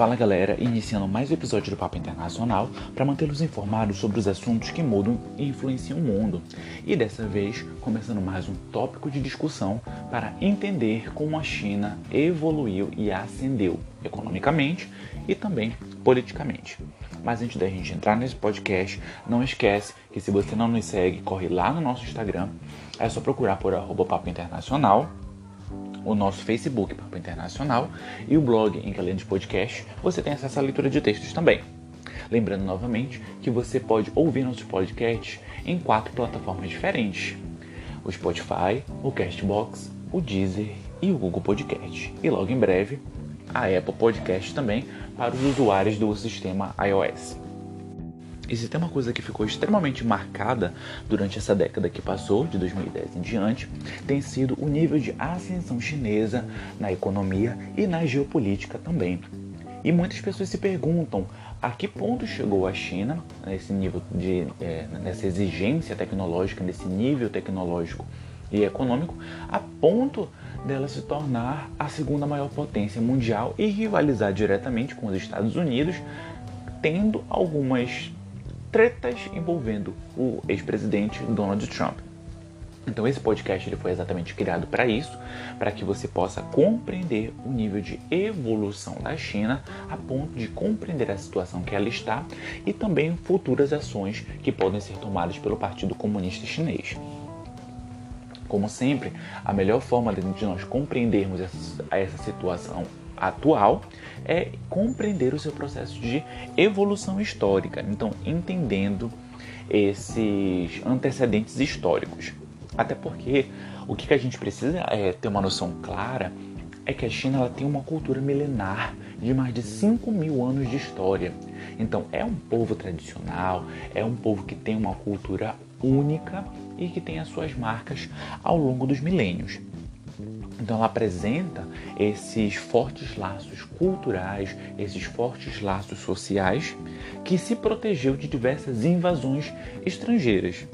Fala galera, iniciando mais um episódio do Papo Internacional para mantê-los informados sobre os assuntos que mudam e influenciam o mundo. E dessa vez, começando mais um tópico de discussão para entender como a China evoluiu e ascendeu economicamente e também politicamente. Mas antes da gente entrar nesse podcast, não esquece que se você não nos segue, corre lá no nosso Instagram, é só procurar por arroba Papo Internacional o nosso Facebook Papo Internacional e o blog em que além de podcast você tem acesso à leitura de textos também. Lembrando novamente que você pode ouvir nossos podcasts em quatro plataformas diferentes: o Spotify, o Castbox, o Deezer e o Google Podcast. E logo em breve a Apple Podcast também para os usuários do sistema iOS. E se tem uma coisa que ficou extremamente marcada durante essa década que passou, de 2010 em diante, tem sido o nível de ascensão chinesa na economia e na geopolítica também. E muitas pessoas se perguntam a que ponto chegou a China nesse nível de é, nessa exigência tecnológica, nesse nível tecnológico e econômico, a ponto dela se tornar a segunda maior potência mundial e rivalizar diretamente com os Estados Unidos, tendo algumas tretas envolvendo o ex-presidente Donald Trump. Então esse podcast ele foi exatamente criado para isso, para que você possa compreender o nível de evolução da China a ponto de compreender a situação que ela está e também futuras ações que podem ser tomadas pelo Partido Comunista Chinês. Como sempre, a melhor forma de nós compreendermos essa, essa situação atual é compreender o seu processo de evolução histórica. Então, entendendo esses antecedentes históricos. Até porque o que a gente precisa é ter uma noção clara é que a China ela tem uma cultura milenar de mais de 5 mil anos de história. Então é um povo tradicional, é um povo que tem uma cultura única e que tem as suas marcas ao longo dos milênios. Então ela apresenta esses fortes laços culturais, esses fortes laços sociais que se protegeu de diversas invasões estrangeiras.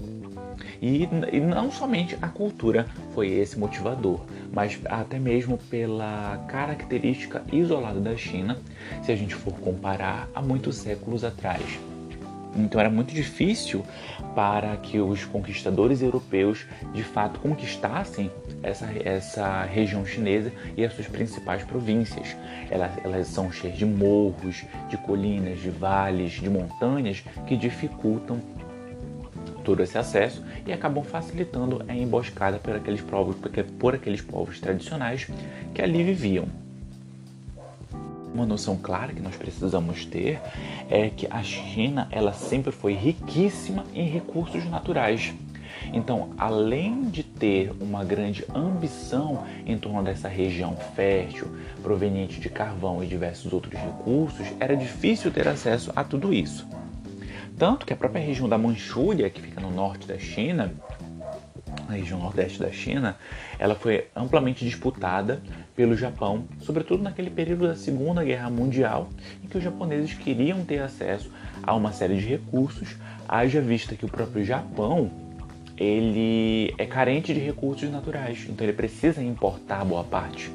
E, e, não somente a cultura foi esse motivador, mas até mesmo pela característica isolada da China, se a gente for comparar a muitos séculos atrás. Então era muito difícil para que os conquistadores europeus de fato conquistassem essa, essa região chinesa e as suas principais províncias. Elas, elas são cheias de morros, de colinas, de vales, de montanhas que dificultam todo esse acesso e acabam facilitando a emboscada por aqueles povos, por aqueles povos tradicionais que ali viviam uma noção clara que nós precisamos ter é que a China ela sempre foi riquíssima em recursos naturais. Então, além de ter uma grande ambição em torno dessa região fértil, proveniente de carvão e diversos outros recursos, era difícil ter acesso a tudo isso. Tanto que a própria região da Manchúria, que fica no norte da China, na região nordeste da China, ela foi amplamente disputada pelo Japão, sobretudo naquele período da Segunda Guerra Mundial, em que os japoneses queriam ter acesso a uma série de recursos, haja vista que o próprio Japão ele é carente de recursos naturais, então ele precisa importar boa parte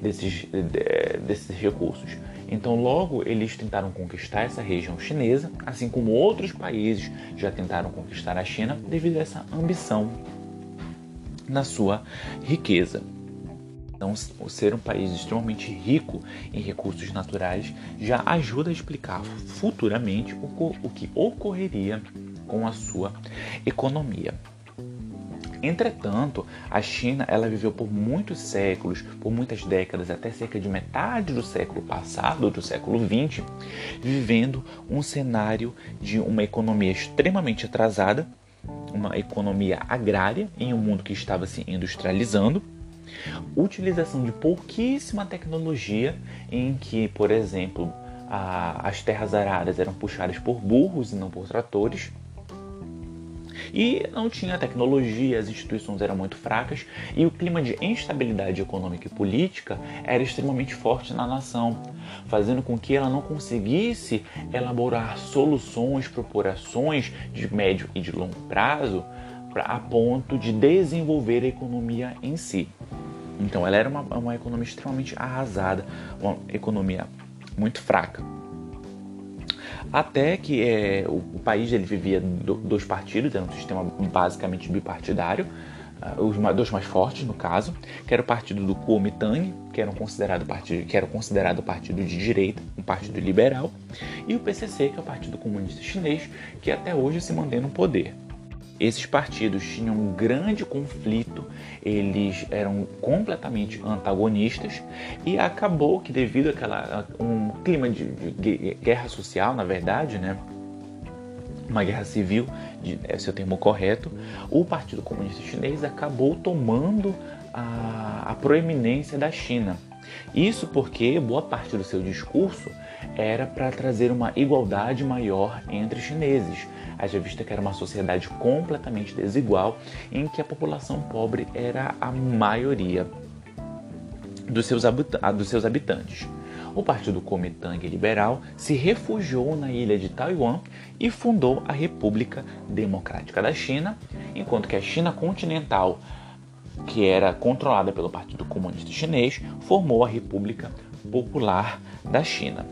desses, desses recursos. Então, logo eles tentaram conquistar essa região chinesa, assim como outros países já tentaram conquistar a China devido a essa ambição na sua riqueza. Então, ser um país extremamente rico em recursos naturais já ajuda a explicar futuramente o que ocorreria com a sua economia. Entretanto, a China ela viveu por muitos séculos, por muitas décadas, até cerca de metade do século passado, do século XX, vivendo um cenário de uma economia extremamente atrasada uma economia agrária em um mundo que estava se industrializando, utilização de pouquíssima tecnologia, em que, por exemplo, a, as terras aradas eram puxadas por burros e não por tratores, e não tinha tecnologia, as instituições eram muito fracas e o clima de instabilidade econômica e política era extremamente forte na nação, fazendo com que ela não conseguisse elaborar soluções, propurações de médio e de longo prazo a ponto de desenvolver a economia em si. Então, ela era uma, uma economia extremamente arrasada, uma economia muito fraca. Até que é, o, o, país ele vivia do, dois partidos, era um sistema basicamente bipartidário, uh, os dois mais fortes no caso, que era o partido do Kuomintang, que era, um considerado partido, que era considerado partido de direita, um partido liberal, e o PCC, que é o Partido Comunista Chinês, que até hoje se mantém no poder esses partidos tinham um grande conflito, eles eram completamente antagonistas e acabou que devido àquela um clima de, de guerra social, na verdade, né, uma guerra civil, esse é o termo correto, o Partido Comunista Chinês acabou tomando a, a proeminência da China. Isso porque boa parte do seu discurso era para trazer uma igualdade maior entre chineses haja vista que era uma sociedade completamente desigual em que a população pobre era a maioria dos seus, dos seus habitantes. O Partido Kuomintang Liberal se refugiou na ilha de Taiwan e fundou a República Democrática da China, enquanto que a China continental, que era controlada pelo Partido Comunista Chinês, formou a República Popular da China.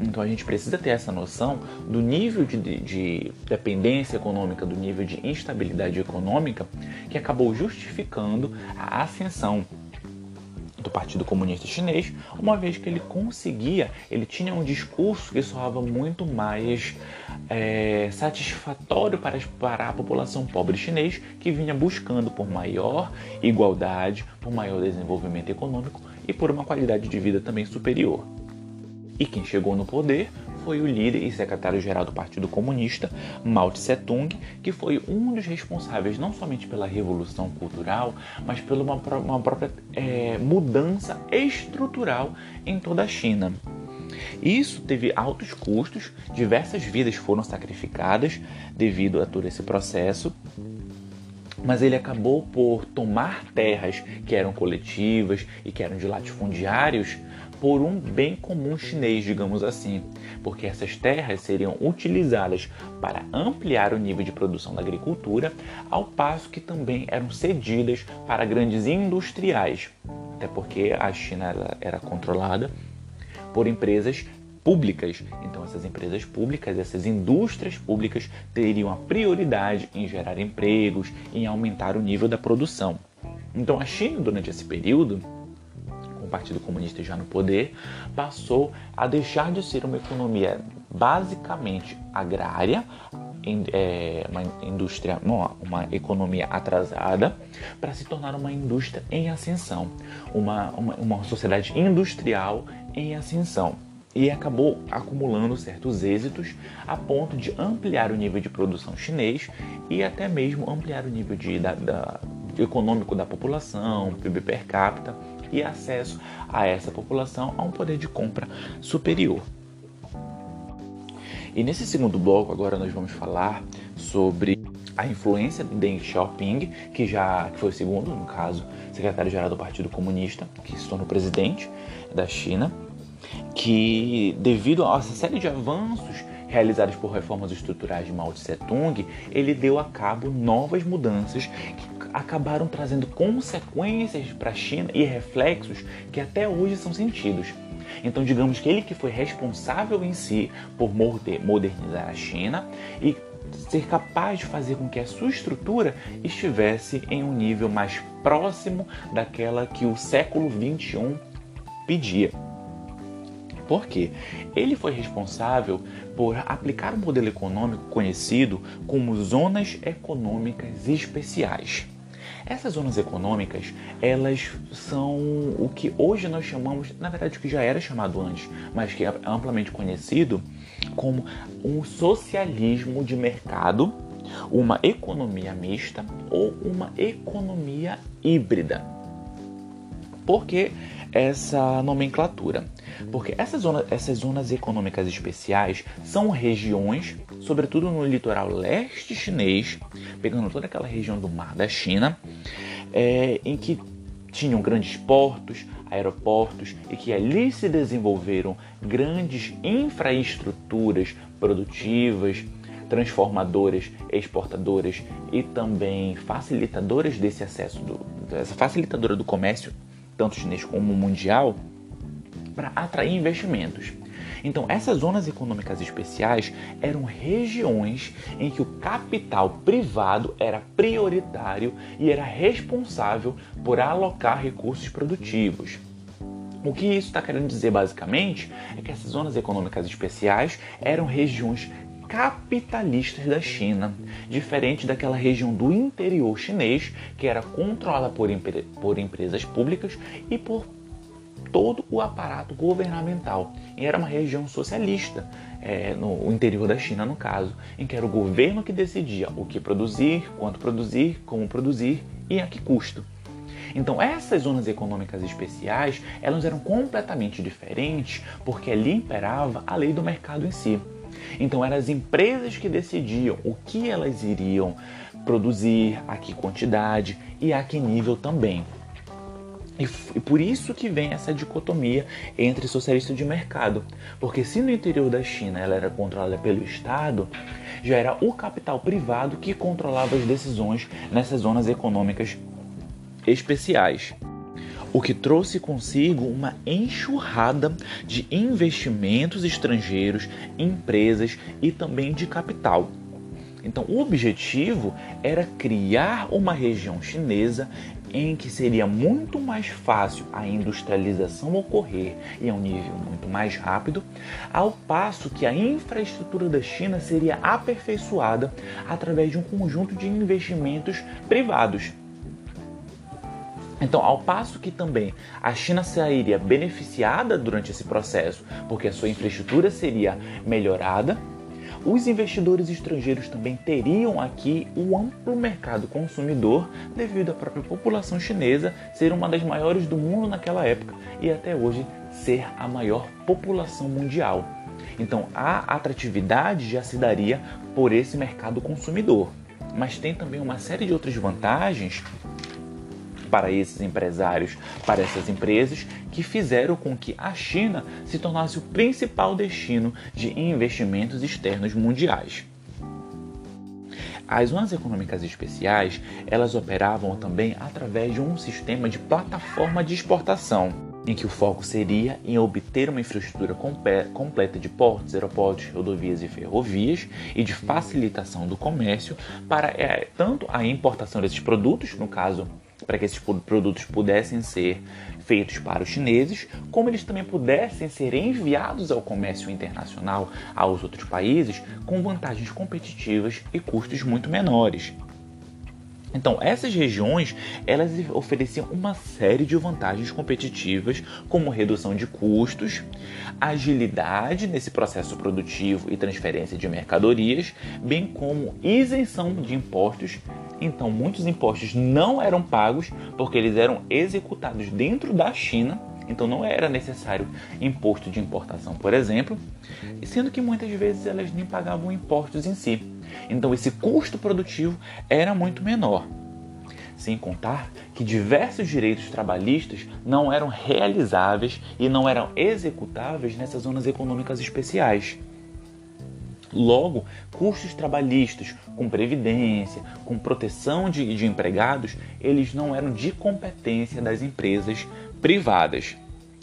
Então a gente precisa ter essa noção do nível de, de, de, dependência econômica, do nível de instabilidade econômica que acabou justificando a ascensão do Partido Comunista Chinês, uma vez que ele conseguia, ele tinha um discurso que soava muito mais é, satisfatório para, para a população pobre chinês, que vinha buscando por maior igualdade, por maior desenvolvimento econômico e por uma qualidade de vida também superior. E quem chegou no poder foi o líder e secretário-geral do Partido Comunista, Mao Tse-tung, que foi um dos responsáveis não somente pela revolução cultural, mas pela uma, uma própria é, mudança estrutural em toda a China. Isso teve altos custos, diversas vidas foram sacrificadas devido a todo esse processo, mas ele acabou por tomar terras que eram coletivas e que eram de latifundiários por um bem comum chinês, digamos assim, porque essas terras seriam utilizadas para ampliar o nível de produção da agricultura, ao passo que também eram cedidas para grandes industriais, até porque a China era controlada por empresas públicas. Então, essas empresas públicas, essas indústrias públicas teriam a prioridade em gerar empregos, em aumentar o nível da produção. Então, a China, durante esse período, o Partido Comunista já no poder, passou a deixar de ser uma economia basicamente agrária, é, uma indústria, uma, economia atrasada, para se tornar uma indústria em ascensão, uma, uma, uma sociedade industrial em ascensão. E acabou acumulando certos êxitos a ponto de ampliar o nível de produção chinês e até mesmo ampliar o nível de, da, da, econômico da população, PIB per capita e acesso a essa população a um poder de compra superior. E nesse segundo bloco, agora nós vamos falar sobre a influência de Deng Xiaoping, que já que foi o segundo, no caso, secretário-geral do Partido Comunista, que se tornou presidente da China, que devido a essa série de avanços realizados por reformas estruturais de Mao Tse Tung, ele deu a cabo novas mudanças que acabaram trazendo consequências para a China e reflexos que até hoje são sentidos. Então, digamos que ele que foi responsável em si por modernizar a China e ser capaz de fazer com que a sua estrutura estivesse em um nível mais próximo daquela que o século 21 pedia. Por quê? Ele foi responsável por aplicar um modelo econômico conhecido como zonas econômicas especiais. Essas zonas econômicas, elas são o que hoje nós chamamos, na verdade o que já era chamado antes, mas que é amplamente conhecido como um socialismo de mercado, uma economia mista ou uma economia híbrida. Por que essa nomenclatura? Porque essas zonas, essas zonas econômicas especiais são regiões, sobretudo no litoral leste chinês, pegando toda aquela região do mar da China, é, em que tinham grandes portos, aeroportos e que ali se desenvolveram grandes infraestruturas produtivas, transformadoras, exportadoras e também facilitadoras desse acesso, do, essa facilitadora do comércio, tanto chinês como mundial, para atrair investimentos. Então, essas zonas econômicas especiais eram regiões em que o capital privado era prioritário e era responsável por alocar recursos produtivos. O que isso está querendo dizer basicamente é que essas zonas econômicas especiais eram regiões capitalistas da China, diferente daquela região do interior chinês que era controlada por, por empresas públicas e por todo o aparato governamental. E era uma região socialista, é, no interior da China, no caso, em que era o governo que decidia o que produzir, quanto produzir, como produzir e a que custo. Então, essas zonas econômicas especiais, elas eram completamente diferentes porque ali imperava a lei do mercado em si. Então, eram as empresas que decidiam o que elas iriam produzir, a que quantidade e a que nível também. E, por isso que vem essa dicotomia entre socialista de mercado. Porque se no interior da China ela era controlada pelo Estado, já era o capital privado que controlava as decisões nessas zonas econômicas especiais, o que trouxe consigo uma enxurrada de investimentos estrangeiros, empresas e também de capital. Então, o objetivo era criar uma região chinesa em que seria muito mais fácil a industrialização ocorrer e a um nível muito mais rápido, ao passo que a infraestrutura da China seria aperfeiçoada através de um conjunto de investimentos privados então, ao passo que também a China sairia beneficiada durante esse processo, porque a sua infraestrutura seria melhorada, os investidores estrangeiros também teriam aqui um amplo mercado consumidor devido à própria população chinesa ser uma das maiores do mundo naquela época e até hoje ser a maior população mundial. Então, a atratividade já se daria por esse mercado consumidor. Mas tem também uma série de outras vantagens para esses empresários, para essas empresas que fizeram com que a China se tornasse o principal destino de investimentos externos mundiais. As zonas econômicas especiais, elas operavam também através de um sistema de plataforma de exportação, em que o foco seria em obter uma infraestrutura completa de portos, aeroportos, rodovias e ferrovias e de facilitação do comércio para é, tanto a importação desses produtos, no caso para que esses produtos pudessem ser feitos para os chineses, como eles também pudessem ser enviados ao comércio internacional, aos outros países, com vantagens competitivas e custos muito menores. Então, essas regiões, elas ofereciam uma série de vantagens competitivas, como redução de custos, agilidade nesse processo produtivo e transferência de mercadorias, bem como isenção de impostos. Então, muitos impostos não eram pagos porque eles eram executados dentro da China então não era necessário imposto de importação, por exemplo, sendo que muitas vezes elas nem pagavam impostos em si. Então esse custo produtivo era muito menor. Sem contar que diversos direitos trabalhistas não eram realizáveis e não eram executáveis nessas zonas econômicas especiais. Logo, custos trabalhistas com previdência, com proteção de, de empregados, eles não eram de competência das empresas privadas.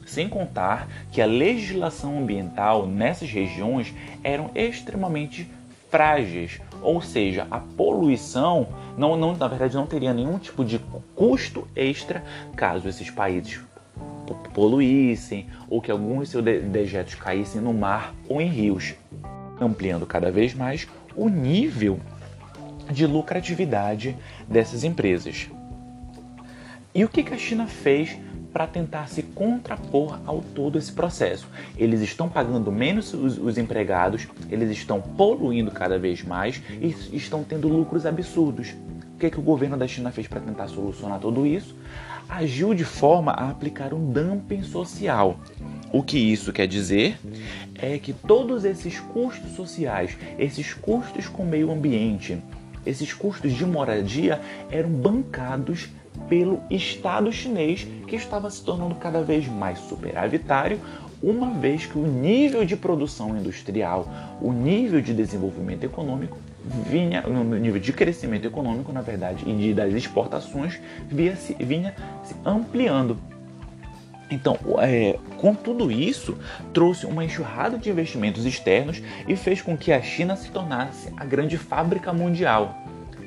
Sem contar que a legislação ambiental nessas regiões eram extremamente frágeis, ou seja, a poluição não, não, na verdade não teria nenhum tipo de custo extra caso esses países poluíssem ou que alguns de seus dejetos caíssem no mar ou em rios, ampliando cada vez mais o nível de lucratividade dessas empresas. E o que a China fez para tentar se contrapor ao todo esse processo. Eles estão pagando menos os, os, empregados, eles estão poluindo cada vez mais e estão tendo lucros absurdos. O que, é que o governo da China fez para tentar solucionar tudo isso? Agiu de forma a aplicar um dumping social. O que isso quer dizer é que todos esses custos sociais, esses custos com o meio ambiente, esses custos de moradia eram bancados pelo Estado chinês, que estava se tornando cada vez mais superavitário, uma vez que o nível de produção industrial, o nível de desenvolvimento econômico vinha, no nível de crescimento econômico, na verdade, e de, das exportações, via -se, vinha se ampliando. Então, é, com tudo isso, trouxe uma enxurrada de investimentos externos e fez com que a China se tornasse a grande fábrica mundial.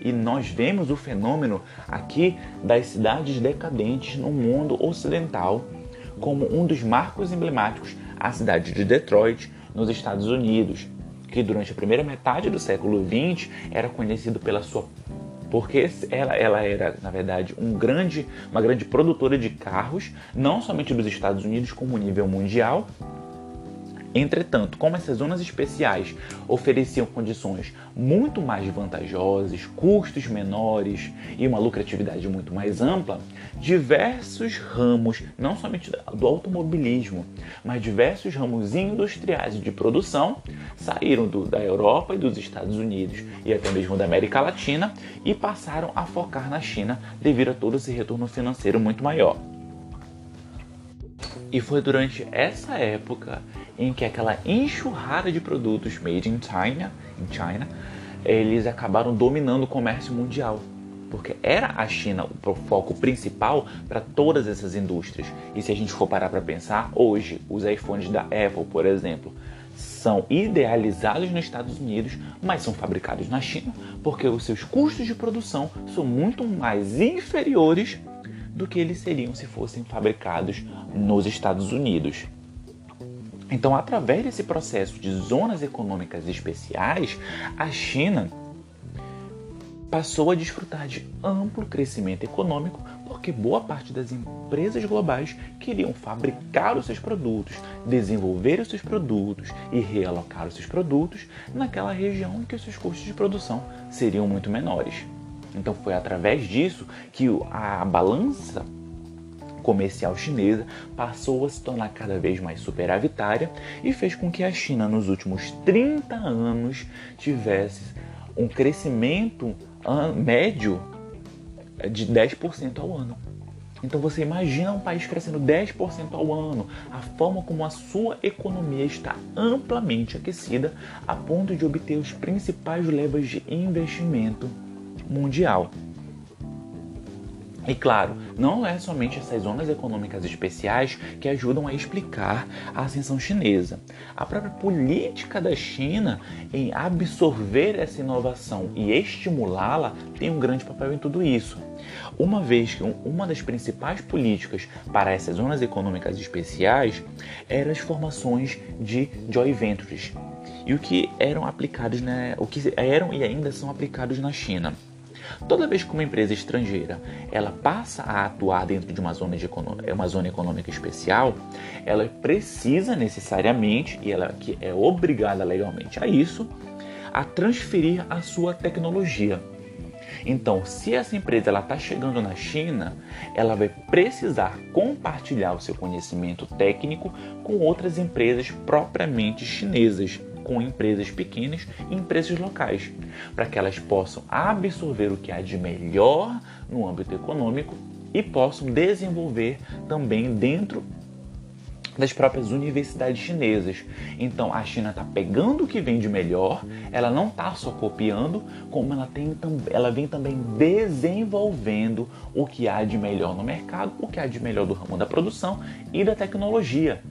E nós vemos o fenômeno aqui das cidades decadentes no mundo ocidental como um dos marcos emblemáticos a cidade de Detroit, nos Estados Unidos, que durante a primeira metade do século XX era conhecido pela sua porque ela, ela era, na verdade, um grande, uma grande produtora de carros, não somente dos Estados Unidos, como nível mundial, Entretanto, como essas zonas especiais ofereciam condições muito mais vantajosas, custos menores e uma lucratividade muito mais ampla, diversos ramos, não somente do automobilismo, mas diversos ramos industriais de produção saíram do, da Europa e dos Estados Unidos e até mesmo da América Latina e passaram a focar na China devido a todo esse retorno financeiro muito maior. E foi durante essa época em que aquela enxurrada de produtos made in China, in China eles acabaram dominando o comércio mundial. Porque era a China o foco principal para todas essas indústrias. E se a gente for parar para pensar, hoje, os iPhones da Apple, por exemplo, são idealizados nos Estados Unidos, mas são fabricados na China, porque os seus custos de produção são muito mais inferiores do que eles seriam se fossem fabricados nos Estados Unidos. Então, através desse processo de zonas econômicas especiais, a China passou a desfrutar de amplo crescimento econômico porque boa parte das empresas globais queriam fabricar os seus produtos, desenvolver os seus produtos e realocar os seus produtos naquela região em que os seus custos de produção seriam muito menores. Então foi através disso que a balança comercial chinesa passou a se tornar cada vez mais superavitária e fez com que a China nos últimos 30 anos tivesse um crescimento médio de 10% ao ano. Então você imagina um país crescendo 10% ao ano, a forma como a sua economia está amplamente aquecida a ponto de obter os principais levas de investimento mundial. E claro, não é somente essas zonas econômicas especiais que ajudam a explicar a ascensão chinesa. A própria política da China em absorver essa inovação e estimulá-la tem um grande papel em tudo isso. Uma vez que uma das principais políticas para essas zonas econômicas especiais eram as formações de joint ventures e o que eram aplicados, né, o que eram e ainda são aplicados na China. Toda vez que uma empresa estrangeira ela passa a atuar dentro de uma zona, de uma zona econômica especial, ela precisa necessariamente, e ela que é obrigada legalmente a isso, a transferir a sua tecnologia. Então, se essa empresa está chegando na China, ela vai precisar compartilhar o seu conhecimento técnico com outras empresas propriamente chinesas com empresas pequenas e empresas locais, para que elas possam absorver o que há de melhor no âmbito econômico e possam desenvolver também dentro das próprias universidades chinesas. Então a China está pegando o que vem de melhor, ela não está só copiando, como ela, tem, ela vem também desenvolvendo o que há de melhor no mercado, o que há de melhor do ramo da produção e da tecnologia.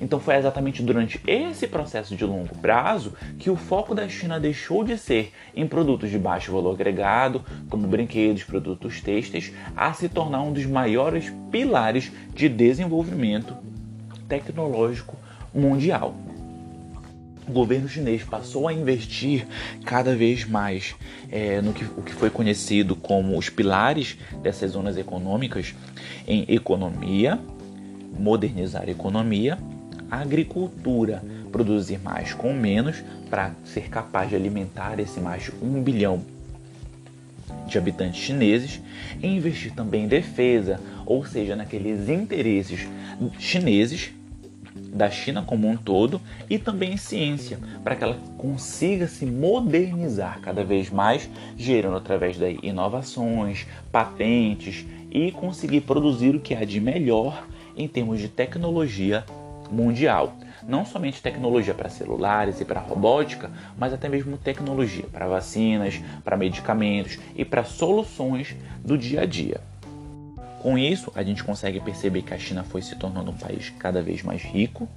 Então foi exatamente durante esse processo de longo prazo que o foco da China deixou de ser em produtos de baixo valor agregado, como brinquedos, produtos têxteis, a se tornar um dos maiores pilares de desenvolvimento tecnológico mundial. O governo chinês passou a investir cada vez mais é, no que, o que foi conhecido como os pilares dessas zonas econômicas em economia, modernizar a economia, agricultura, produzir mais com menos para ser capaz de alimentar esse mais de um bilhão de habitantes chineses e investir também em defesa, ou seja, naqueles interesses chineses da China como um todo e também em ciência, para que ela consiga se modernizar cada vez mais, gerando através daí inovações, patentes e conseguir produzir o que há de melhor em termos de tecnologia mundial. Não somente tecnologia para celulares e para robótica, mas até mesmo tecnologia para vacinas, para medicamentos e para soluções do dia a dia. Com isso, a gente consegue perceber que a China foi se tornando um país cada vez mais rico,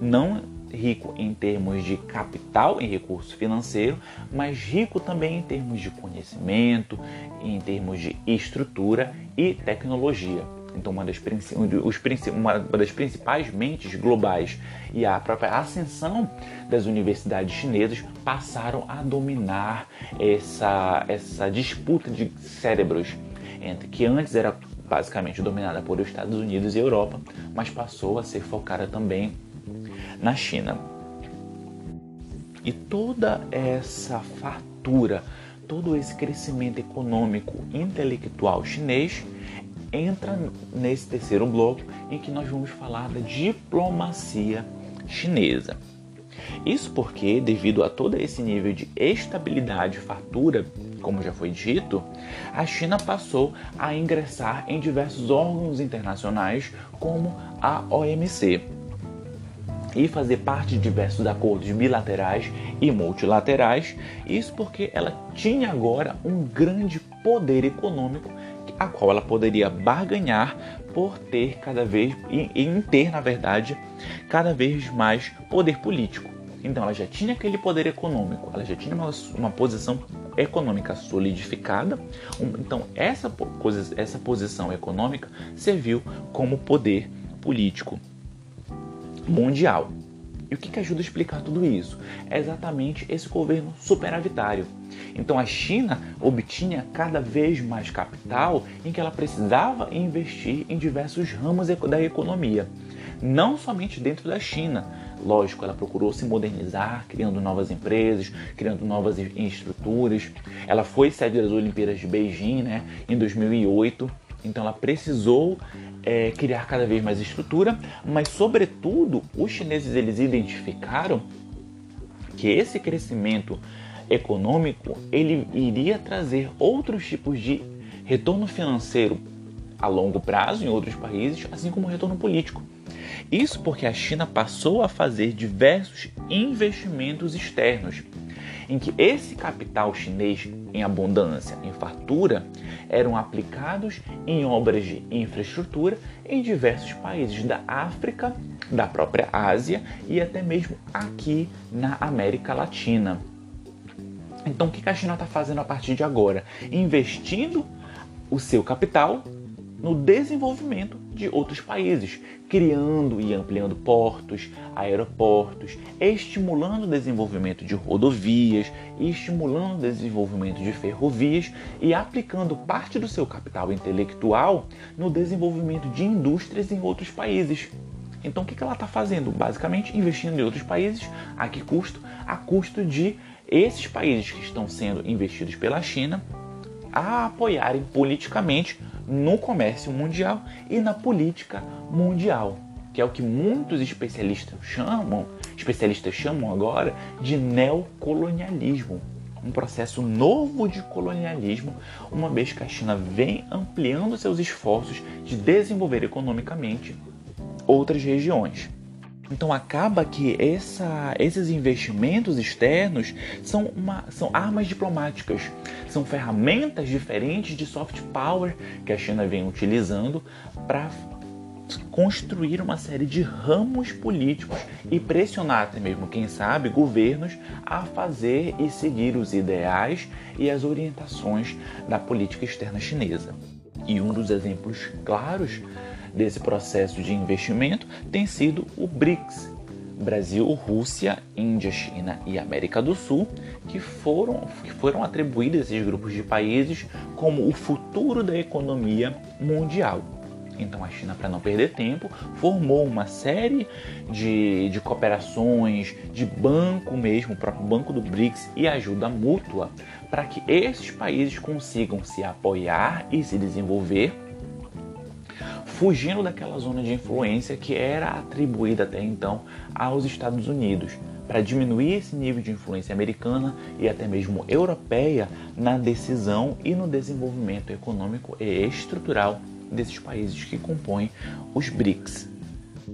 não rico em termos de capital, em recurso financeiro, mas rico também em termos de conhecimento, em termos de estrutura e tecnologia. Então, uma das, uma das principais mentes globais e a própria ascensão das universidades chinesas passaram a dominar essa, essa disputa de cérebros, entre que antes era basicamente dominada por Estados Unidos e Europa, mas passou a ser focada também na China. E toda essa fartura, todo esse crescimento econômico intelectual chinês entra nesse terceiro bloco em que nós vamos falar da diplomacia chinesa. Isso porque, devido a todo esse nível de estabilidade e fartura, como já foi dito, a China passou a ingressar em diversos órgãos internacionais, como a OMC, e fazer parte de diversos acordos bilaterais e multilaterais. Isso porque ela tinha agora um grande poder econômico a qual ela poderia barganhar por ter cada vez em ter, na verdade, cada vez mais poder político. Então ela já tinha aquele poder econômico, ela já tinha uma, uma posição econômica solidificada. Então essa, essa posição econômica serviu como poder político mundial. E o que, que ajuda a explicar tudo isso? É exatamente esse governo superavitário. Então a China obtinha cada vez mais capital em que ela precisava investir em diversos ramos da economia, não somente dentro da China. Lógico, ela procurou se modernizar, criando novas empresas, criando novas estruturas. Ela foi sede das Olimpíadas de Beijing né, em 2008 então ela precisou é, criar cada vez mais estrutura, mas sobretudo os chineses eles identificaram que esse crescimento econômico ele iria trazer outros tipos de retorno financeiro a longo prazo em outros países, assim como retorno político. Isso porque a China passou a fazer diversos investimentos externos em que esse capital chinês em abundância, em fartura, eram aplicados em obras de infraestrutura em diversos países da África, da própria Ásia e até mesmo aqui na América Latina. Então, o que a China está fazendo a partir de agora? Investindo o seu capital no desenvolvimento de outros países, criando e ampliando portos, aeroportos, estimulando o desenvolvimento de rodovias, estimulando o desenvolvimento de ferrovias e aplicando parte do seu capital intelectual no desenvolvimento de indústrias em outros países. Então, o que ela está fazendo? Basicamente, investindo em outros países. A que custo? A custo de esses países que estão sendo investidos pela China a apoiarem politicamente no comércio mundial e na política mundial, que é o que muitos especialistas chamam, especialistas chamam agora de neocolonialismo, um processo novo de colonialismo, uma vez que a China vem ampliando seus esforços de desenvolver economicamente outras regiões. Então acaba que essa, esses investimentos externos são, uma, são armas diplomáticas, são ferramentas diferentes de soft power que a China vem utilizando para construir uma série de ramos políticos e pressionar até mesmo, quem sabe, governos a fazer e seguir os ideais e as orientações da política externa chinesa. E um dos exemplos claros desse processo de investimento tem sido o BRICS, Brasil, Rússia, Índia, China e América do Sul, que foram, que foram atribuídos a esses grupos de países como o futuro da economia mundial. Então a China, para não perder tempo, formou uma série de, de cooperações, de banco mesmo, o próprio banco do BRICS e ajuda mútua, para que esses países consigam se apoiar e se desenvolver fugindo daquela zona de influência que era atribuída até então aos Estados Unidos, para diminuir esse nível de influência americana e até mesmo europeia na decisão e no desenvolvimento econômico e estrutural desses países que compõem os BRICS.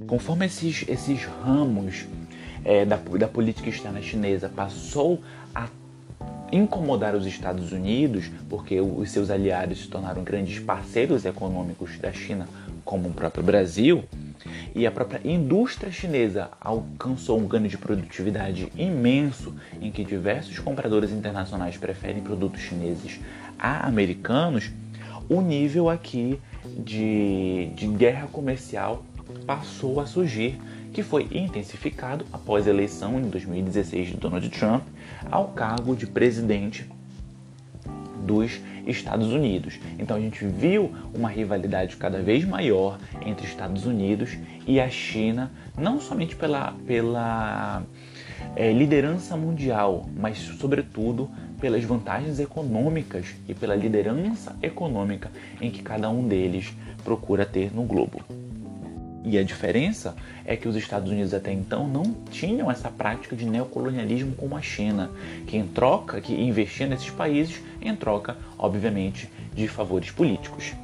Conforme esses, esses ramos é, da, da política externa chinesa passou a incomodar os Estados Unidos, porque os seus aliados se tornaram grandes parceiros econômicos da China, como o próprio Brasil, e a própria indústria chinesa alcançou um ganho de produtividade imenso, em que diversos compradores internacionais preferem produtos chineses a americanos, o nível aqui de, de guerra comercial passou a surgir, que foi intensificado após a eleição em 2016 de Donald Trump ao cargo de presidente dos Estados Unidos. Então a gente viu uma rivalidade cada vez maior entre Estados Unidos e a China, não somente pela, pela é, liderança mundial, mas sobretudo pelas vantagens econômicas e pela liderança econômica em que cada um deles procura ter no globo. E a diferença é que os Estados Unidos até então não tinham essa prática de neocolonialismo como a China, que em troca, que investia nesses países em troca, obviamente, de favores políticos.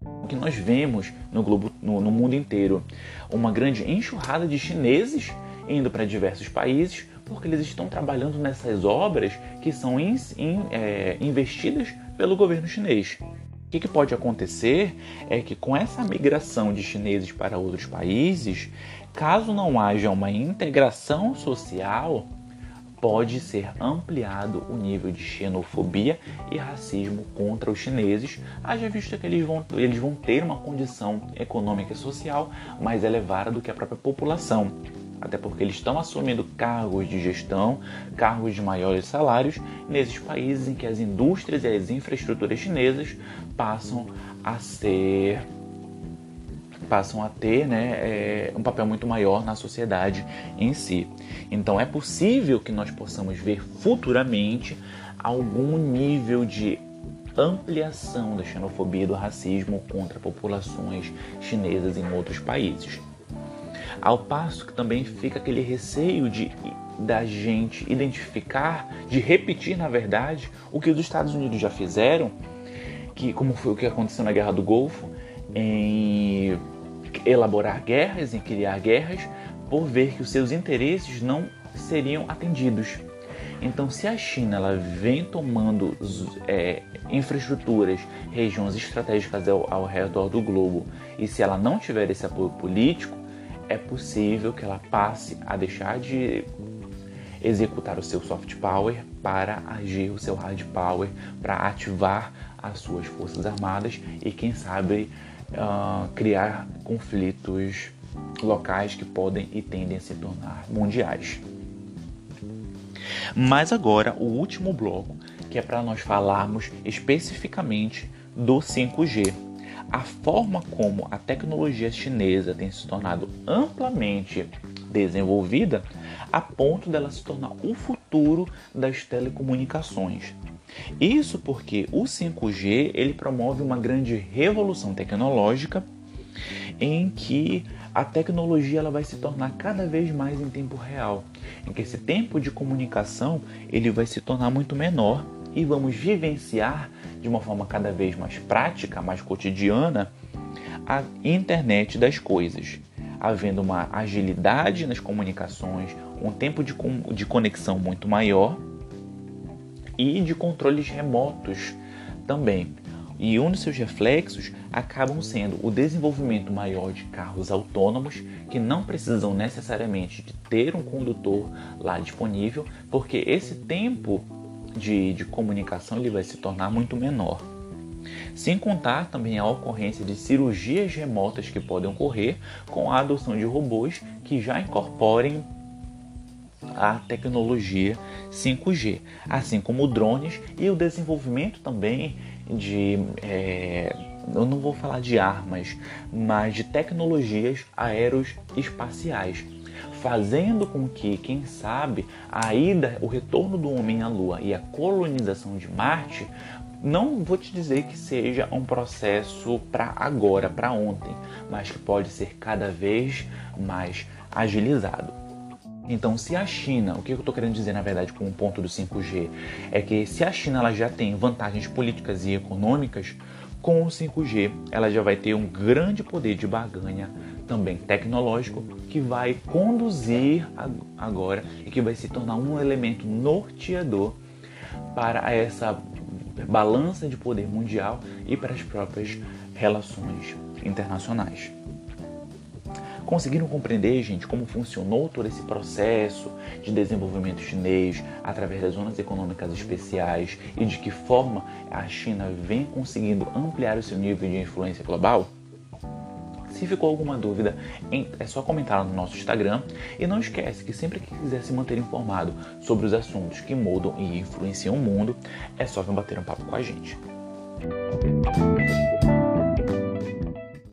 O que nós vemos no globo, no, no mundo inteiro, uma grande enxurrada de chineses indo para diversos países porque eles estão trabalhando nessas obras que são in, in, é, investidas pelo governo chinês. O que, que, pode acontecer é que com essa migração de chineses para outros países, caso não haja uma integração social, pode ser ampliado o nível de xenofobia e racismo contra os chineses, haja visto que eles vão, eles vão ter uma condição econômica e social mais elevada do que a própria população até porque eles estão assumindo cargos de gestão, cargos de maiores salários, nesses países em que as indústrias e as infraestruturas chinesas passam a ser passam a ter né, é, um papel muito maior na sociedade em si. Então é possível que nós possamos ver futuramente algum nível de ampliação da xenofobia e do racismo contra populações chinesas em outros países. Ao passo que também fica aquele receio de da gente identificar, de repetir na verdade o que os Estados Unidos já fizeram, que como foi o que aconteceu na Guerra do Golfo, em elaborar guerras, em criar guerras, por ver que os seus interesses não seriam atendidos. Então, se a China ela vem tomando é, infraestruturas, regiões estratégicas ao, ao redor do globo, e se ela não tiver esse apoio político, é possível que ela passe a deixar de executar o seu soft power para agir o seu hard power, para ativar as suas forças armadas e, quem sabe, uh, criar conflitos locais que podem e tendem a se tornar mundiais. Mas agora, o último bloco, que é para nós falarmos especificamente do 5G a forma como a tecnologia chinesa tem se tornado amplamente desenvolvida a ponto dela se tornar o futuro das telecomunicações. Isso porque o 5G ele promove uma grande revolução tecnológica em que a tecnologia ela vai se tornar cada vez mais em tempo real, em que esse tempo de comunicação ele vai se tornar muito menor e vamos vivenciar de uma forma cada vez mais prática, mais cotidiana, a internet das coisas, havendo uma agilidade nas comunicações, um tempo de, de conexão muito maior e de controles remotos também. E um dos seus reflexos acabam sendo o desenvolvimento maior de carros autônomos que não precisam necessariamente de ter um condutor lá disponível, porque esse tempo de, de comunicação ele vai se tornar muito menor. Sem contar também a ocorrência de cirurgias remotas que podem ocorrer com a adoção de robôs que já incorporem a tecnologia 5G, assim como drones e o desenvolvimento também de. É, eu não vou falar de armas, mas de tecnologias aeroespaciais fazendo com que, quem sabe, a ida, o retorno do homem à Lua e a colonização de Marte não vou te dizer que seja um processo para agora, para ontem, mas que pode ser cada vez mais agilizado. Então, se a China, o que eu estou querendo dizer na verdade com o ponto do 5G, é que se a China ela já tem vantagens políticas e econômicas, com o 5G ela já vai ter um grande poder de barganha também tecnológico que vai conduzir agora e que vai se tornar um elemento norteador para essa balança de poder mundial e para as próprias relações internacionais. Conseguiram compreender, gente, como funcionou todo esse processo de desenvolvimento chinês através das zonas econômicas especiais e de que forma a China vem conseguindo ampliar o seu nível de influência global? Se ficou alguma dúvida, é só comentar no nosso Instagram. E não esquece que sempre que quiser se manter informado sobre os assuntos que mudam e influenciam o mundo, é só vir bater um papo com a gente.